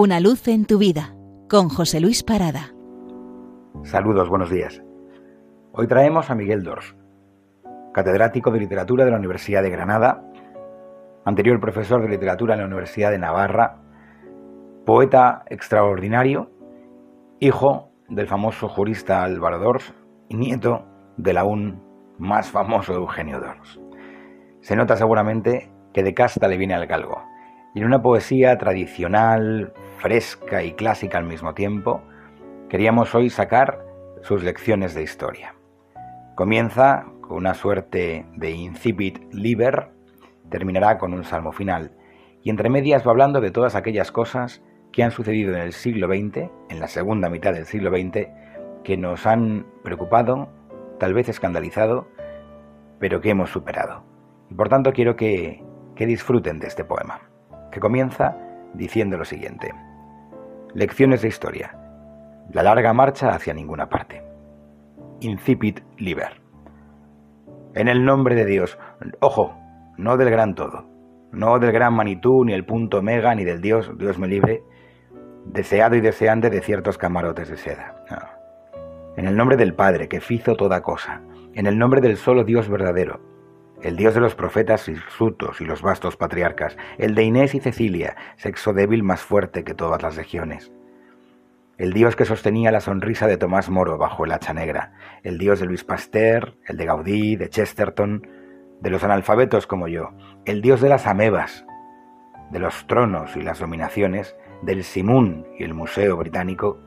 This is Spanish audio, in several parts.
Una luz en tu vida con José Luis Parada. Saludos, buenos días. Hoy traemos a Miguel Dors, catedrático de literatura de la Universidad de Granada, anterior profesor de literatura en la Universidad de Navarra, poeta extraordinario, hijo del famoso jurista Álvaro Dors y nieto del aún más famoso Eugenio Dors. Se nota seguramente que de casta le viene al galgo y en una poesía tradicional, fresca y clásica al mismo tiempo, queríamos hoy sacar sus lecciones de historia. Comienza con una suerte de incipit liber, terminará con un salmo final, y entre medias va hablando de todas aquellas cosas que han sucedido en el siglo XX, en la segunda mitad del siglo XX, que nos han preocupado, tal vez escandalizado, pero que hemos superado. Y por tanto quiero que, que disfruten de este poema que comienza diciendo lo siguiente. Lecciones de historia. La larga marcha hacia ninguna parte. Incipit liber. En el nombre de Dios. Ojo, no del gran todo. No del gran Manitú, ni el punto mega, ni del Dios, Dios me libre, deseado y deseante de ciertos camarotes de seda. En el nombre del Padre, que fizo toda cosa. En el nombre del solo Dios verdadero, el dios de los profetas hirsutos y los vastos patriarcas, el de Inés y Cecilia, sexo débil más fuerte que todas las legiones. El dios que sostenía la sonrisa de Tomás Moro bajo el hacha negra, el dios de Luis Pasteur, el de Gaudí, de Chesterton, de los analfabetos como yo, el dios de las amebas, de los tronos y las dominaciones, del Simún y el Museo Británico,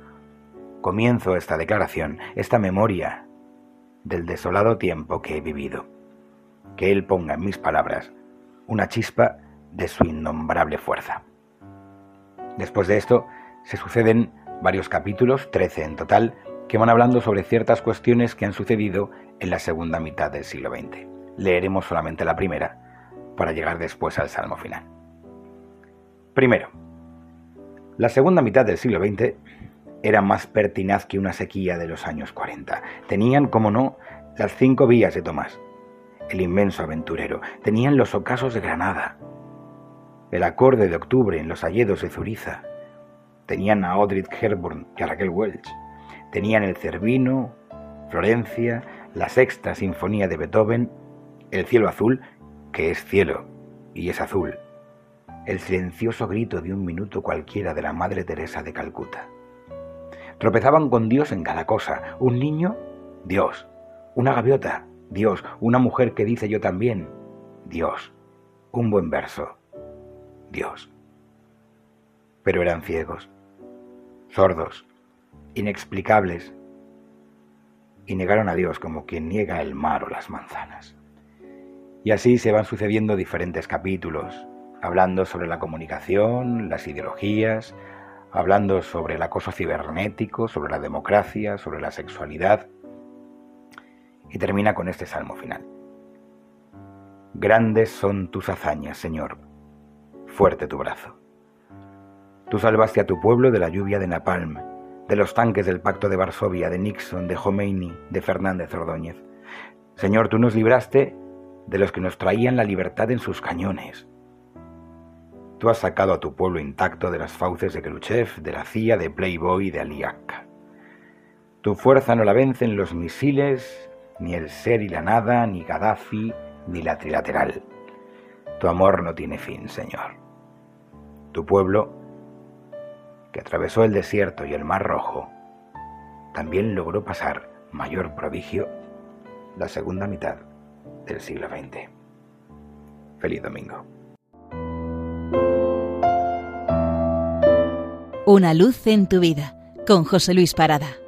comienzo esta declaración, esta memoria del desolado tiempo que he vivido que Él ponga en mis palabras una chispa de su innombrable fuerza. Después de esto, se suceden varios capítulos, 13 en total, que van hablando sobre ciertas cuestiones que han sucedido en la segunda mitad del siglo XX. Leeremos solamente la primera para llegar después al salmo final. Primero, la segunda mitad del siglo XX era más pertinaz que una sequía de los años 40. Tenían, como no, las cinco vías de Tomás, el inmenso aventurero. Tenían los ocasos de Granada, el acorde de octubre en los alledos de Zuriza. Tenían a Audrey Hepburn y a Raquel Welch. Tenían el Cervino, Florencia, la sexta sinfonía de Beethoven, el cielo azul, que es cielo y es azul, el silencioso grito de un minuto cualquiera de la Madre Teresa de Calcuta. Tropezaban con Dios en cada cosa. Un niño, Dios. Una gaviota, Dios, una mujer que dice yo también, Dios, un buen verso, Dios. Pero eran ciegos, sordos, inexplicables, y negaron a Dios como quien niega el mar o las manzanas. Y así se van sucediendo diferentes capítulos, hablando sobre la comunicación, las ideologías, hablando sobre el acoso cibernético, sobre la democracia, sobre la sexualidad, y termina con este salmo final. Grandes son tus hazañas, Señor, fuerte tu brazo. Tú salvaste a tu pueblo de la lluvia de Napalm, de los tanques del Pacto de Varsovia, de Nixon, de Khomeini, de Fernández Ordóñez. Señor, tú nos libraste de los que nos traían la libertad en sus cañones. Tú has sacado a tu pueblo intacto de las fauces de Khrushchev, de la CIA, de Playboy de Aliak. Tu fuerza no la vencen los misiles, ni el ser y la nada, ni Gaddafi, ni la trilateral. Tu amor no tiene fin, Señor. Tu pueblo, que atravesó el desierto y el mar rojo, también logró pasar mayor prodigio la segunda mitad del siglo XX. Feliz domingo. Una luz en tu vida con José Luis Parada.